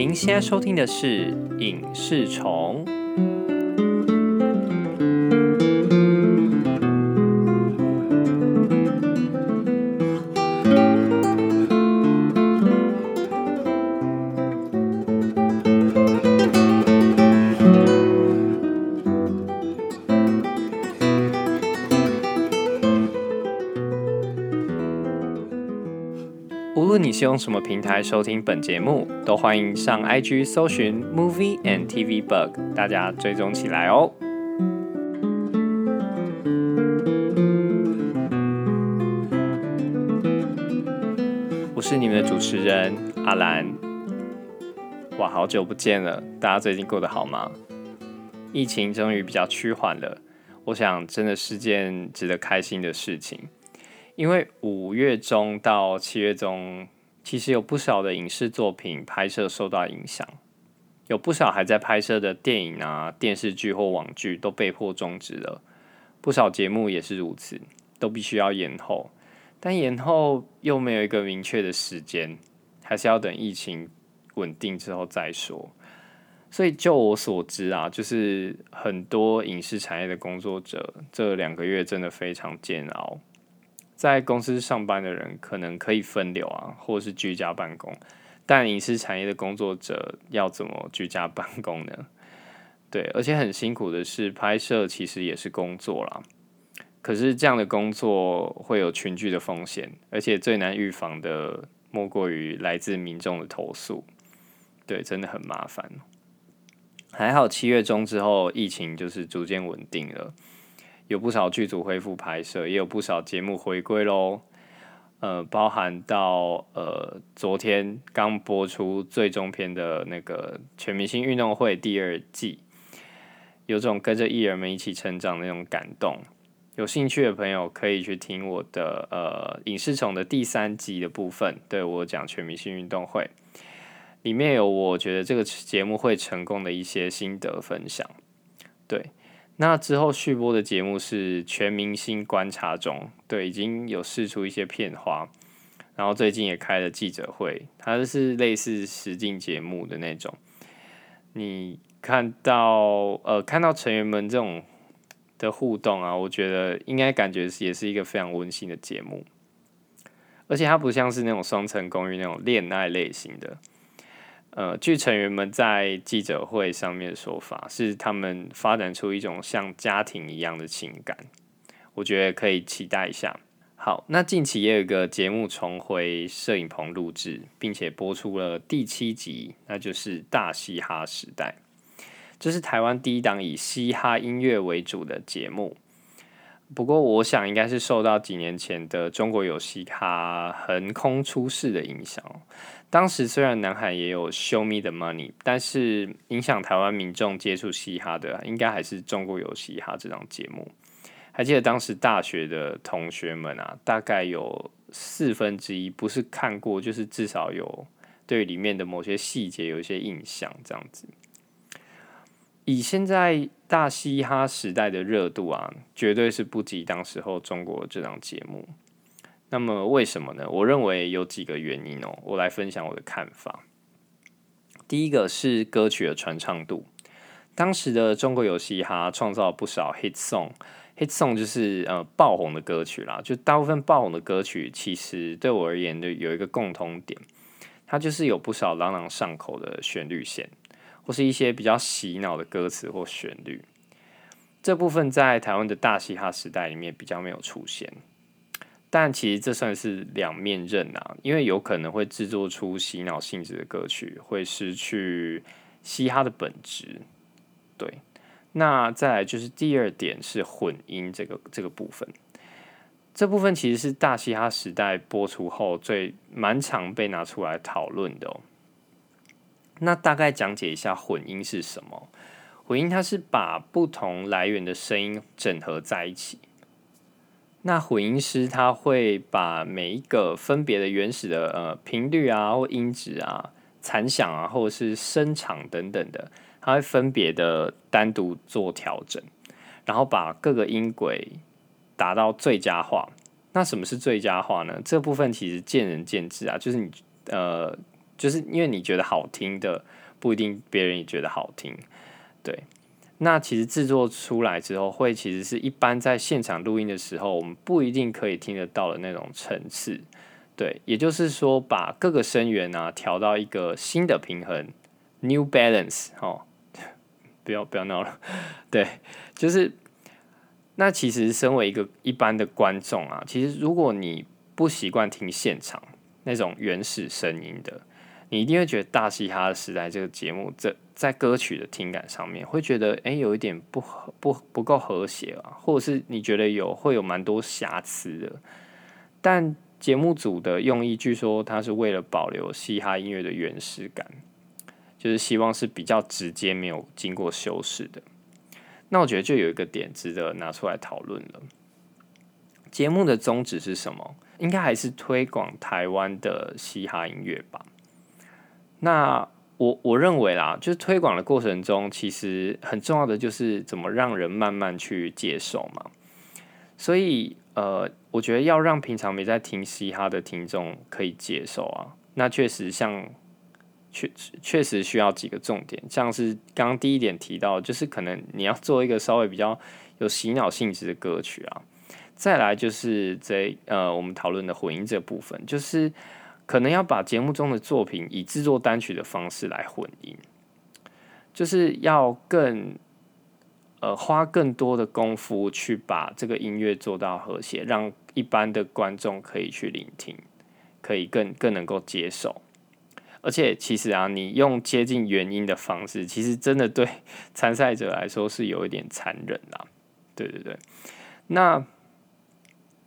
您现在收听的是《影视虫》。是用什么平台收听本节目，都欢迎上 IG 搜寻 Movie and TV Bug，大家追踪起来哦。我是你们的主持人阿兰。哇，好久不见了，大家最近过得好吗？疫情终于比较趋缓了，我想真的是件值得开心的事情。因为五月中到七月中，其实有不少的影视作品拍摄受到影响，有不少还在拍摄的电影啊、电视剧或网剧都被迫终止了，不少节目也是如此，都必须要延后。但延后又没有一个明确的时间，还是要等疫情稳定之后再说。所以就我所知啊，就是很多影视产业的工作者这两个月真的非常煎熬。在公司上班的人可能可以分流啊，或是居家办公，但影视产业的工作者要怎么居家办公呢？对，而且很辛苦的是，拍摄其实也是工作啦。可是这样的工作会有群聚的风险，而且最难预防的莫过于来自民众的投诉。对，真的很麻烦。还好七月中之后，疫情就是逐渐稳定了。有不少剧组恢复拍摄，也有不少节目回归喽。呃，包含到呃昨天刚播出最终篇的那个《全明星运动会》第二季，有种跟着艺人们一起成长的那种感动。有兴趣的朋友可以去听我的呃影视虫的第三集的部分，对我讲《全明星运动会》，里面有我觉得这个节目会成功的一些心得分享，对。那之后续播的节目是《全明星观察中》，对，已经有试出一些片花，然后最近也开了记者会，它是类似实境节目的那种。你看到呃，看到成员们这种的互动啊，我觉得应该感觉也是一个非常温馨的节目，而且它不像是那种双层公寓那种恋爱类型的。呃，据成员们在记者会上面说法，是他们发展出一种像家庭一样的情感，我觉得可以期待一下。好，那近期也有一个节目重回摄影棚录制，并且播出了第七集，那就是《大嘻哈时代》，这是台湾第一档以嘻哈音乐为主的节目。不过，我想应该是受到几年前的中国有嘻哈横空出世的影响。当时虽然南海也有《Show Me the Money》，但是影响台湾民众接触嘻哈的，应该还是中国有嘻哈这档节目。还记得当时大学的同学们啊，大概有四分之一不是看过，就是至少有对里面的某些细节有一些印象，这样子。以现在大嘻哈时代的热度啊，绝对是不及当时候中国这档节目。那么为什么呢？我认为有几个原因哦，我来分享我的看法。第一个是歌曲的传唱度，当时的中国有嘻哈创造了不少 hit song，hit song 就是呃爆红的歌曲啦。就大部分爆红的歌曲，其实对我而言就有一个共同点，它就是有不少朗朗上口的旋律线。或是一些比较洗脑的歌词或旋律，这部分在台湾的大嘻哈时代里面比较没有出现。但其实这算是两面刃啊，因为有可能会制作出洗脑性质的歌曲，会失去嘻哈的本质。对，那再来就是第二点是混音这个这个部分，这部分其实是大嘻哈时代播出后最蛮常被拿出来讨论的哦。那大概讲解一下混音是什么？混音它是把不同来源的声音整合在一起。那混音师他会把每一个分别的原始的呃频率啊或音质啊、残响啊或者是声场等等的，他会分别的单独做调整，然后把各个音轨达到最佳化。那什么是最佳化呢？这部分其实见仁见智啊，就是你呃。就是因为你觉得好听的，不一定别人也觉得好听。对，那其实制作出来之后，会其实是一般在现场录音的时候，我们不一定可以听得到的那种层次。对，也就是说，把各个声源啊调到一个新的平衡，New Balance，哦，不要不要闹了。对，就是那其实身为一个一般的观众啊，其实如果你不习惯听现场那种原始声音的，你一定会觉得《大嘻哈的时代》这个节目，在在歌曲的听感上面，会觉得哎，有一点不和不不够和谐啊，或者是你觉得有会有蛮多瑕疵的，但。节目组的用意，据说它是为了保留嘻哈音乐的原始感，就是希望是比较直接、没有经过修饰的。那我觉得就有一个点值得拿出来讨论了。节目的宗旨是什么？应该还是推广台湾的嘻哈音乐吧。那我我认为啦，就是推广的过程中，其实很重要的就是怎么让人慢慢去接受嘛。所以。呃，我觉得要让平常没在听嘻哈的听众可以接受啊，那确实像确确实需要几个重点，像是刚刚第一点提到，就是可能你要做一个稍微比较有洗脑性质的歌曲啊，再来就是这呃我们讨论的混音这部分，就是可能要把节目中的作品以制作单曲的方式来混音，就是要更。呃，花更多的功夫去把这个音乐做到和谐，让一般的观众可以去聆听，可以更更能够接受。而且，其实啊，你用接近原音的方式，其实真的对参赛者来说是有一点残忍啦。对对对。那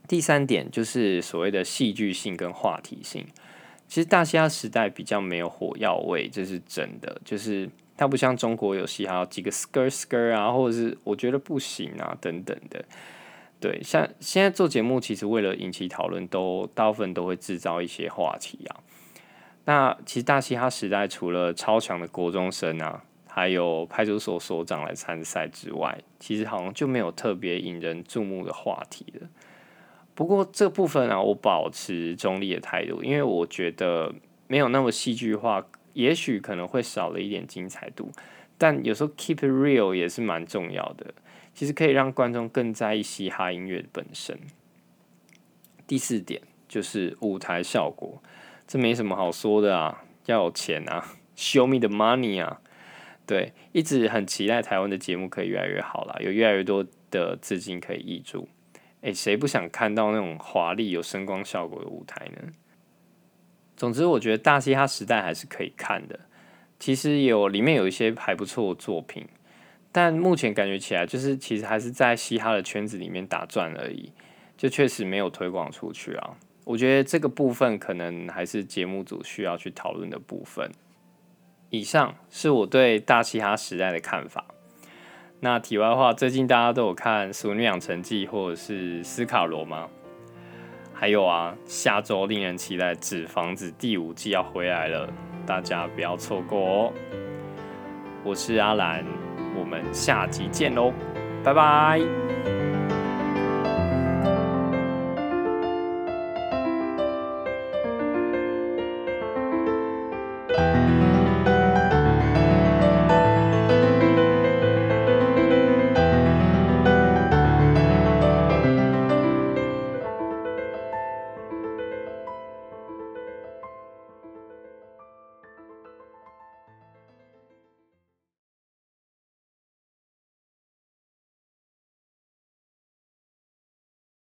第三点就是所谓的戏剧性跟话题性。其实大嘻哈时代比较没有火药味，这是真的，就是。它不像中国有嘻哈几个 skr skr 啊，或者是我觉得不行啊等等的。对，像现在做节目，其实为了引起讨论，都大部分都会制造一些话题啊。那其实大嘻哈时代除了超强的国中生啊，还有派出所所长来参赛之外，其实好像就没有特别引人注目的话题了。不过这部分啊，我保持中立的态度，因为我觉得没有那么戏剧化。也许可能会少了一点精彩度，但有时候 keep it real 也是蛮重要的。其实可以让观众更在意嘻哈音乐本身。第四点就是舞台效果，这没什么好说的啊，要有钱啊，show me the money 啊。对，一直很期待台湾的节目可以越来越好啦，有越来越多的资金可以挹注。诶，谁不想看到那种华丽有声光效果的舞台呢？总之，我觉得大嘻哈时代还是可以看的。其实有里面有一些还不错的作品，但目前感觉起来就是其实还是在嘻哈的圈子里面打转而已，就确实没有推广出去啊。我觉得这个部分可能还是节目组需要去讨论的部分。以上是我对大嘻哈时代的看法。那题外话，最近大家都有看《熟女养成记》或者是《斯卡罗》吗？还有啊，下周令人期待《纸房子》第五季要回来了，大家不要错过哦！我是阿兰，我们下集见喽，拜拜。